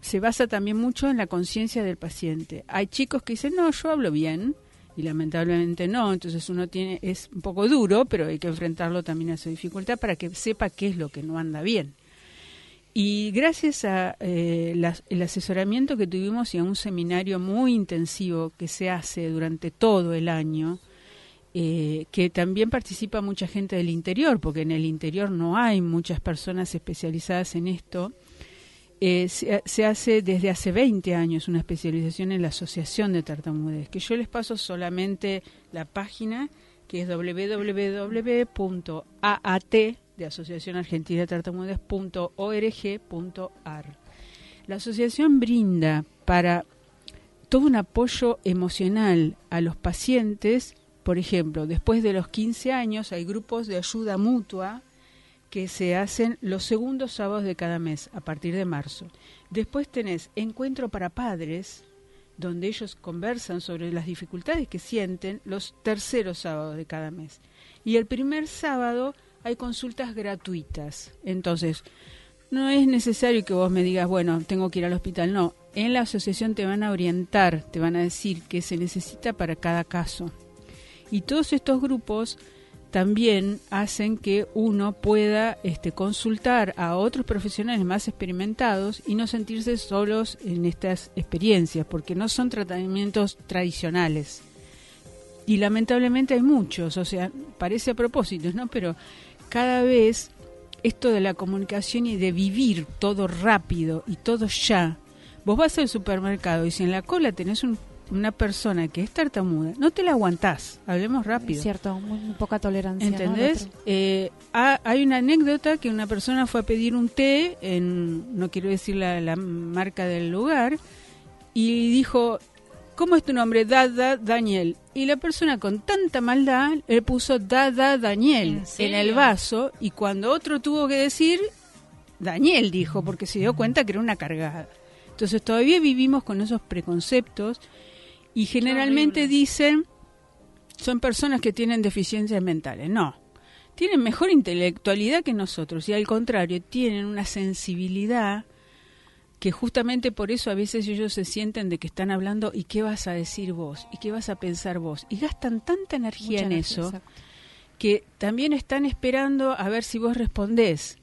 se basa también mucho en la conciencia del paciente. Hay chicos que dicen, no, yo hablo bien, y lamentablemente no, entonces uno tiene, es un poco duro, pero hay que enfrentarlo también a su dificultad para que sepa qué es lo que no anda bien. Y gracias a eh, el asesoramiento que tuvimos y a un seminario muy intensivo que se hace durante todo el año, eh, que también participa mucha gente del interior, porque en el interior no hay muchas personas especializadas en esto, eh, se, se hace desde hace 20 años una especialización en la Asociación de Tartamudez, que yo les paso solamente la página, que es www.aat de Asociación Argentina de Tartamudez.org.ar. La asociación brinda para todo un apoyo emocional a los pacientes, por ejemplo, después de los 15 años hay grupos de ayuda mutua que se hacen los segundos sábados de cada mes, a partir de marzo. Después tenés encuentro para padres, donde ellos conversan sobre las dificultades que sienten los terceros sábados de cada mes. Y el primer sábado hay consultas gratuitas. Entonces, no es necesario que vos me digas, bueno, tengo que ir al hospital. No, en la asociación te van a orientar, te van a decir qué se necesita para cada caso. Y todos estos grupos también hacen que uno pueda este, consultar a otros profesionales más experimentados y no sentirse solos en estas experiencias, porque no son tratamientos tradicionales. Y lamentablemente hay muchos, o sea, parece a propósito, ¿no? Pero cada vez esto de la comunicación y de vivir todo rápido y todo ya. Vos vas al supermercado y si en la cola tenés un- una persona que es tartamuda, no te la aguantás. Hablemos rápido. Es cierto, muy, muy poca tolerancia. ¿Entendés? Eh, ha- hay una anécdota que una persona fue a pedir un té en, no quiero decir la, la marca del lugar, y dijo, ¿cómo es tu nombre? Dada Daniel. Y la persona con tanta maldad le puso Dada Daniel ¿En el vaso, y cuando otro tuvo que decir, Daniel dijo, porque se dio cuenta que era una cargada. Entonces todavía vivimos con esos preconceptos y generalmente dicen son personas que tienen deficiencias mentales. No, tienen mejor intelectualidad que nosotros y al contrario, tienen una sensibilidad que justamente por eso a veces ellos se sienten de que están hablando y qué vas a decir vos y qué vas a pensar vos y gastan tanta energía Mucha en energía, eso exacto. que también están esperando a ver si vos respondés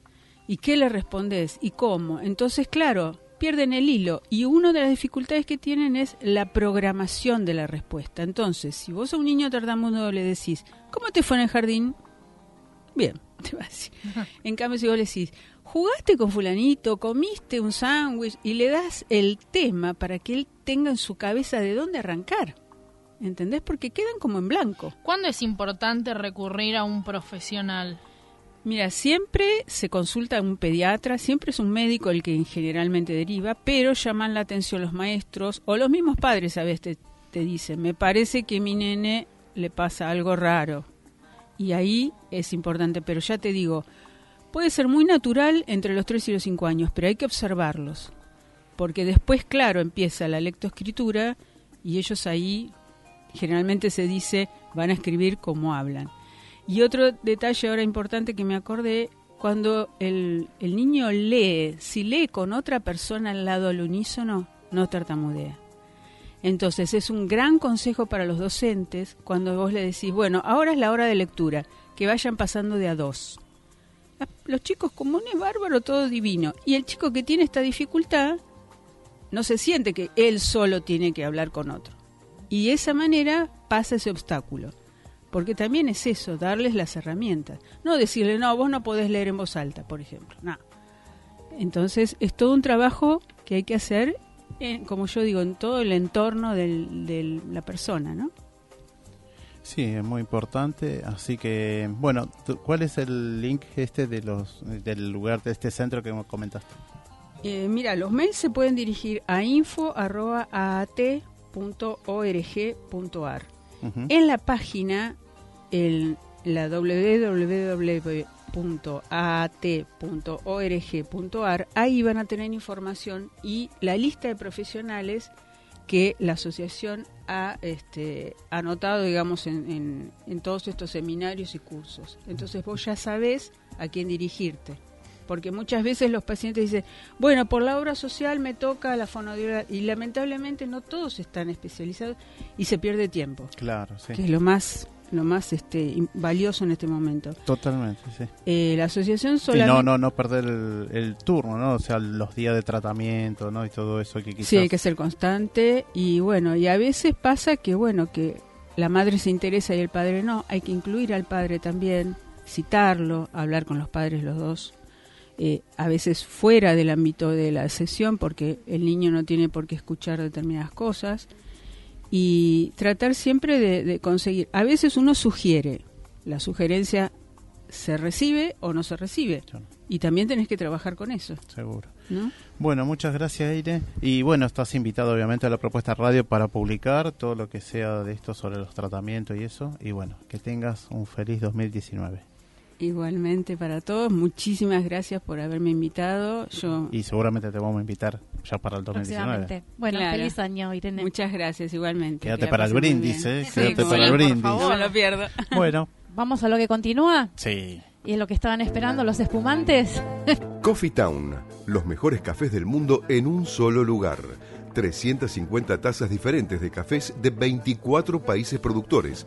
y qué le respondés y cómo. Entonces, claro, pierden el hilo y una de las dificultades que tienen es la programación de la respuesta. Entonces, si vos a un niño tartamudo le decís, ¿cómo te fue en el jardín? bien, te va a decir. En cambio, si vos le decís, jugaste con fulanito, comiste un sándwich y le das el tema para que él tenga en su cabeza de dónde arrancar. ¿Entendés? Porque quedan como en blanco. ¿Cuándo es importante recurrir a un profesional? Mira, siempre se consulta a un pediatra, siempre es un médico el que generalmente deriva, pero llaman la atención los maestros o los mismos padres a veces te, te dicen, me parece que a mi nene le pasa algo raro. Y ahí es importante, pero ya te digo, puede ser muy natural entre los 3 y los 5 años, pero hay que observarlos. Porque después, claro, empieza la lectoescritura y ellos ahí generalmente se dice van a escribir como hablan. Y otro detalle ahora importante que me acordé, cuando el, niño lee, si lee con otra persona al lado al unísono, no tartamudea. Entonces es un gran consejo para los docentes cuando vos le decís, bueno, ahora es la hora de lectura, que vayan pasando de a dos. Los chicos comunes, bárbaro, todo divino. Y el chico que tiene esta dificultad no se siente que él solo tiene que hablar con otro. Y de esa manera pasa ese obstáculo porque también es eso, darles las herramientas. No decirle, no, vos no podés leer en voz alta, por ejemplo. No. Entonces, es todo un trabajo que hay que hacer, como yo digo, en todo el entorno de la persona, ¿no? Sí, es muy importante. Así que, bueno, ¿cuál es el link este de los del lugar de este centro que comentaste? Eh, mira, los mails se pueden dirigir a En la página, el, la www.at.org.ar, ahí van a tener información y la lista de profesionales que la asociación ha este, anotado, digamos, en, en, todos estos seminarios y cursos. Entonces vos ya sabés a quién dirigirte porque muchas veces los pacientes dicen, bueno, por la obra social me toca la fonodióloga y lamentablemente no todos están especializados y se pierde tiempo. Claro, sí. Que es lo más lo más este valioso en este momento. Totalmente, sí. Eh, la asociación solamente... no, no, no perder el, turno, ¿no? O sea, los días de tratamiento, ¿no? Y todo eso que quizás... Sí, hay que ser constante y bueno, y a veces pasa que, bueno, que la madre se interesa y el padre no, hay que incluir al padre también, citarlo, hablar con los padres los dos eh, a veces fuera del ámbito de la sesión, porque el niño no tiene por qué escuchar determinadas cosas, y tratar siempre de, conseguir. A veces uno sugiere, la sugerencia se recibe o no se recibe, y también tenés que trabajar con eso. Seguro. Bueno, muchas gracias, Aire. Y bueno, estás invitado obviamente a la propuesta radio para publicar todo lo que sea de esto sobre los tratamientos y eso. Y bueno, que tengas un feliz 2019. Igualmente para todos, muchísimas gracias por haberme invitado. Yo y seguramente te vamos a invitar ya para el 2019. Bueno, feliz año, Irene. Muchas gracias, igualmente. Quédate para el brindis, ¿eh? Quédate para el brindis. No lo pierdo. Bueno. ¿Vamos a lo que continúa? Sí. ¿Y es lo que estaban esperando los espumantes? Coffee Town, los mejores cafés del mundo en un solo lugar. 350 tazas diferentes de cafés de 24 países productores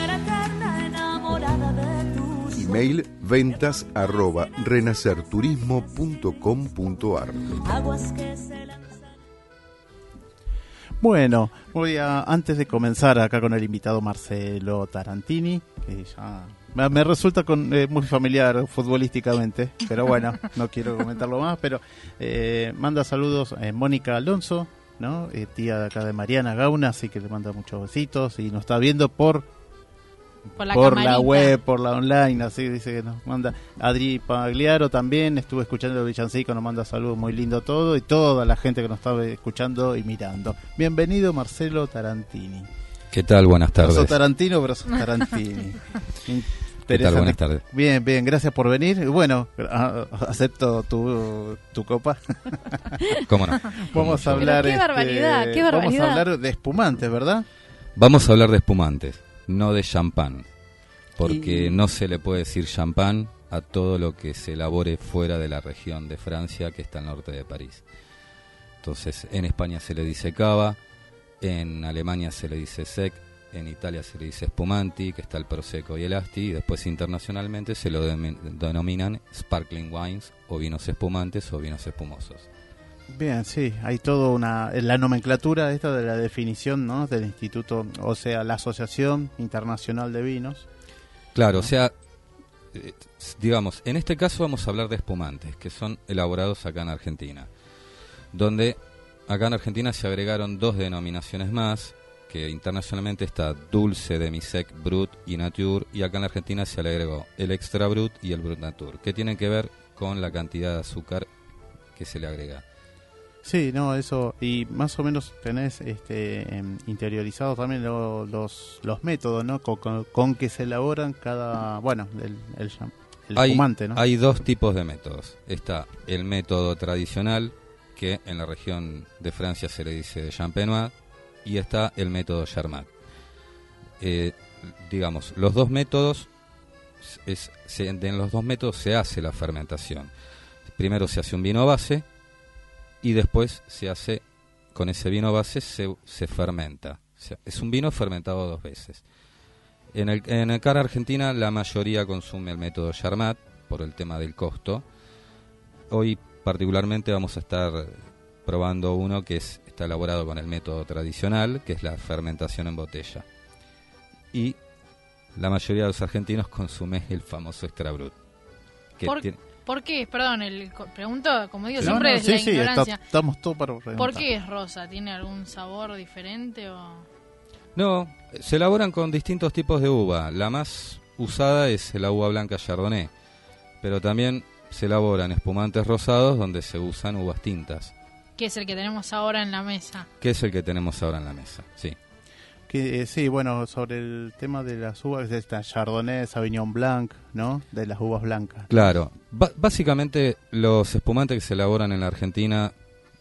Email ventas arroba renacerturismo.com.ar Bueno, voy a, antes de comenzar acá con el invitado Marcelo Tarantini, que ya Me, me resulta con, eh, muy familiar futbolísticamente, pero bueno, no quiero comentarlo más. Pero eh, manda saludos a Mónica Alonso, ¿no? Eh, tía de acá de Mariana Gauna, así que le manda muchos besitos y nos está viendo por Por la, por la camarita. web, por la online, así dice que nos manda. Adri Pagliaro también, estuve escuchando el villancico, nos manda saludos, muy lindo todo, y toda la gente que nos estaba escuchando y mirando. Bienvenido Marcelo Tarantini. ¿Qué tal? Buenas tardes. sos Tarantino, pero sos Tarantini. ¿Qué tal? Buenas Interesante. tardes. Bien, bien, gracias por venir. Bueno, a- acepto tu, tu copa. ¿Cómo no? Vamos a hablar. qué este, barbaridad, qué Vamos a hablar de espumantes, ¿verdad? Vamos a hablar de espumantes, no de champán, porque Y- no se le puede decir champán a todo lo que se elabore fuera de la región de Francia, que está al norte de París. Entonces, en España se le dice cava, en Alemania se le dice sec, en Italia se le dice spumanti, que está el prosecco y el asti, y después internacionalmente se lo denominan sparkling wines o vinos espumantes o vinos espumosos. Bien, sí, hay todo una la nomenclatura esta de la definición, ¿no? Del instituto, o sea, la Asociación Internacional de Vinos. Claro, o sea, eh, digamos, en este caso vamos a hablar de espumantes, que son elaborados acá en Argentina, donde acá en Argentina se agregaron dos denominaciones más, que internacionalmente está Dulce Demisec Brut y Nature, y acá en Argentina se le agregó el Extra Brut y el Brut Nature, que tienen que ver con la cantidad de azúcar que se le agrega. Sí, no, eso, y más o menos tenés este, em, interiorizado también lo- los, los métodos, ¿no? Con, con- con que se elaboran cada, bueno, el, el, el hay, espumante, ¿no? hay dos tipos de métodos. Está el método tradicional, que en la región de Francia se le dice de champenois, y está el método Charmat. Eh, digamos, los dos métodos, es, se- en los dos métodos se hace la fermentación. Primero se hace un vino base y después se hace, con ese vino base se, se fermenta. O sea, es un vino fermentado dos veces. En el, en el cara Argentina la mayoría consume el método Charmat por el tema del costo. Hoy particularmente vamos a estar probando uno que es, está elaborado con el método tradicional, que es la fermentación en botella. Y la mayoría de los argentinos consume el famoso extra brut. que ¿Por, tiene- por qué? Perdón, el, co- pregunto, como digo, No, siempre no, es sí, la sí, está- ignorancia. estamos todos para ¿Por qué es rosa? ¿Tiene algún sabor diferente o...? No, se elaboran con distintos tipos de uva. La más usada es la uva blanca Chardonnay, pero también se elaboran espumantes rosados donde se usan uvas tintas, Que es el que tenemos ahora en la mesa. que es el que tenemos ahora en la mesa. Sí. Que, eh, sí, bueno, sobre el tema de las uvas, de esta Chardonnay, Sauvignon Blanc, ¿no? De las uvas blancas. Claro, básicamente los espumantes que se elaboran en la Argentina,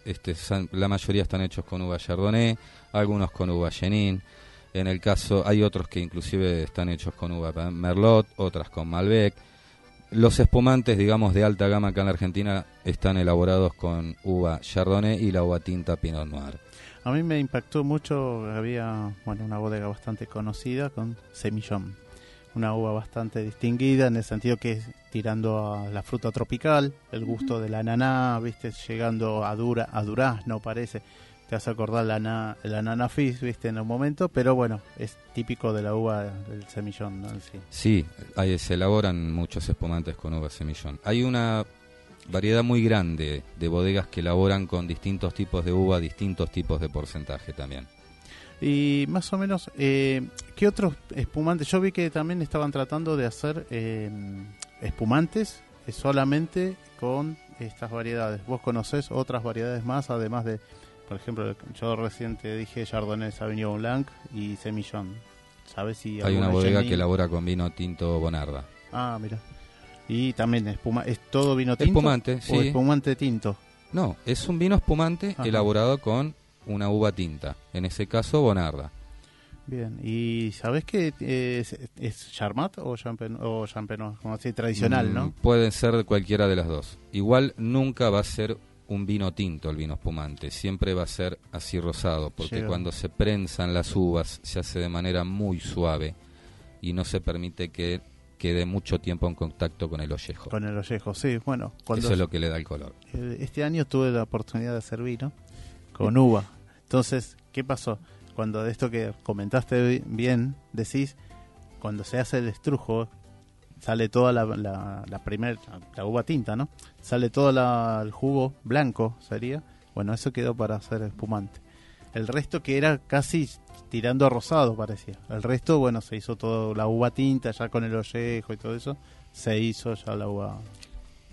este, la mayoría están hechos con uva Chardonnay, algunos con uva Chenin. En el caso, hay otros que inclusive están hechos con uva Merlot, otras con Malbec. Los espumantes, digamos, de alta gama acá en la Argentina están elaborados con uva Chardonnay y la uva tinta Pinot Noir. A mí me impactó mucho, había bueno una bodega bastante conocida con Semillón, una uva bastante distinguida en el sentido que es tirando a la fruta tropical, el gusto del ananá, viste, llegando a dura, a durazno parece, te hace acordar la ana, el ananá fizz, viste, en un momento, pero bueno, es típico de la uva del semillón, ¿no? Sí. Sí, ahí se elaboran muchos espumantes con uva semillón. Hay una variedad muy grande de bodegas que elaboran con distintos tipos de uva, distintos tipos de porcentaje también. Y más o menos, eh, ¿qué otros espumantes? Yo vi que también estaban tratando de hacer eh, espumantes eh, solamente con estas variedades. ¿Vos conocés otras variedades más, además de, por ejemplo, yo recién te dije Chardonnay, Sauvignon Blanc y Semillón? ¿Sabes si Hay una bodega que elabora con vino tinto Bonarda. Ah, mira. Y también espuma, ¿es todo vino tinto? Espumante, ¿O sí. espumante tinto? No, es un vino espumante Ajá. elaborado con una uva tinta, en ese caso Bonarda. Bien, ¿y sabés qué es, es Charmat o Champenois, o Champenois? Como así, tradicional, Mm, ¿no? Pueden ser cualquiera de las dos. Igual nunca va a ser un vino tinto el vino espumante, siempre va a ser así rosado, porque cuando se prensan las uvas se hace de manera muy suave y no se permite que quede mucho tiempo en contacto con el ollejo. Con el ollejo, sí. Bueno, cuando Eso es lo que le da el color. este año tuve la oportunidad de hacer vino con uva. Entonces, ¿qué pasó? Cuando de esto que comentaste bi- bien, decís, cuando se hace el estrujo, sale toda la, la, la primera, la uva tinta, ¿no? Sale todo la- el jugo blanco, sería. Bueno, eso quedó para hacer espumante. El resto que era casi tirando a rosado, parecía. El resto, bueno, se hizo todo la uva tinta, ya con el ollejo y todo eso, se hizo ya la uva.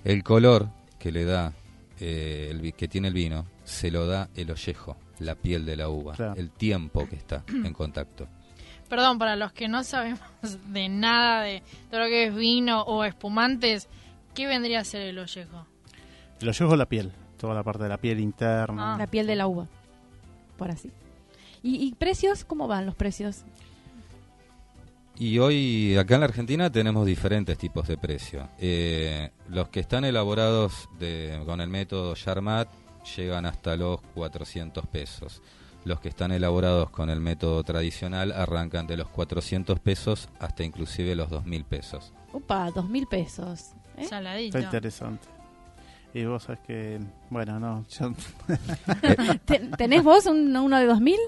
El color que le da, eh, el vi- que tiene el vino, se lo da el ollejo, la piel de la uva, Claro. el tiempo que está en contacto. Perdón, para los que no sabemos de nada de todo lo que es vino o espumantes, ¿qué vendría a ser el ollejo? El ollejo es la piel, toda la parte de la piel interna. Ah. La piel de la uva. Por así. ¿Y, y precios? ¿Cómo van los precios? Y hoy acá en la Argentina tenemos diferentes tipos de precio. Eh, los que están elaborados de- con el método Charmat llegan hasta los 400 pesos. Los que están elaborados con el método tradicional arrancan de los 400 pesos hasta inclusive los 2.000 pesos. Opa, dos mil pesos. ¿eh? Saladito. Está interesante. Y vos sabés que, bueno, no, yo- ¿Ten- ¿Tenés vos un- uno de dos mil?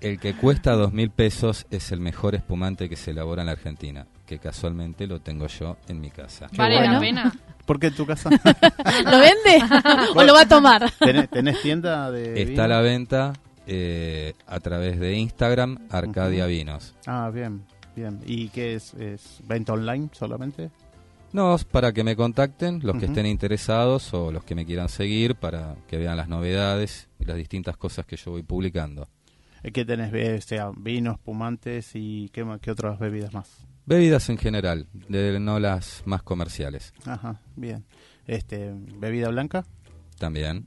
El que cuesta 2.000 pesos es el mejor espumante que se elabora en la Argentina, que casualmente lo tengo yo en mi casa. ¿Vale bueno. la pena? ¿por qué en tu casa? ¿Lo vende? ¿O lo va a tomar? ¿Tenés, tenés tienda de Está a la venta eh, a través de Instagram, Arcadia. Vinos. Ah, bien, bien. ¿Y qué es? ¿Es venta online solamente? No, es para que me contacten los que estén interesados o los que me quieran seguir para que vean las novedades y las distintas cosas que yo voy publicando. Eh, ¿Qué tenés? Eh, O sea, vinos, espumantes y qué, qué otras bebidas más. Bebidas en general, de, no las más comerciales. Ajá, bien. Este, ¿Bebida blanca? También,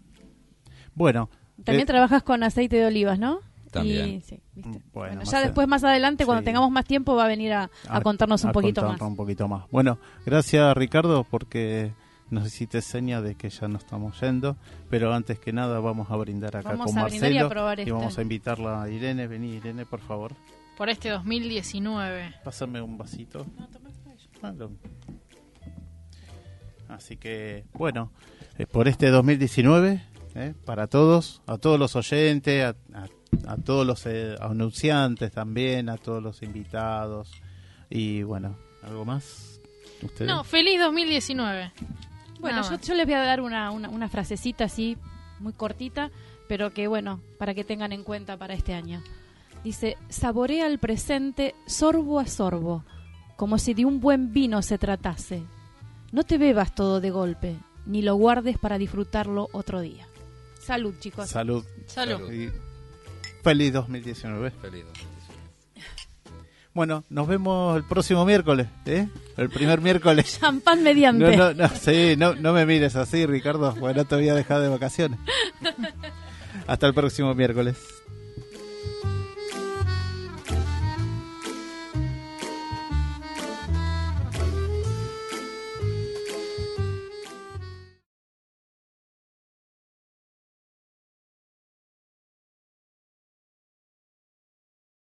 Bueno. También eh, trabajas con aceite de olivas, ¿no? También. Y- sí, ¿viste? Bueno, Bueno, más ya a- después, más adelante, cuando sí. tengamos más tiempo, va a venir a, a contarnos un a poquito contar más. un poquito más. Bueno, gracias Ricardo porque nos hiciste señas de que ya no estamos yendo, pero antes que nada vamos a brindar acá Vamos con a brindar y a Marcelo probar este. vamos a invitarla a Irene, vení Irene por favor, Por este 2019. pásame un vasito. Ah, lo- Así que bueno, eh, por este 2019 eh, para todos, a todos los oyentes, a, a- a todos los eh, anunciantes también, a todos los invitados y bueno, algo más. ¿Ustedes? No, feliz 2019. Bueno, yo, les voy a dar una, una, una frasecita así, muy cortita, pero que bueno, para que tengan en cuenta para este año. Dice, saborea el presente sorbo a sorbo, como si de un buen vino se tratase. No te bebas todo de golpe, ni lo guardes para disfrutarlo otro día. Salud, chicos. Salud. Salud. Y feliz 2019. feliz. Bueno, nos vemos el próximo miércoles, ¿eh? El primer miércoles. Champán mediante. No, no, no, sí, no, no me mires así, Ricardo, porque no te voy a dejar de vacaciones. Hasta el próximo miércoles.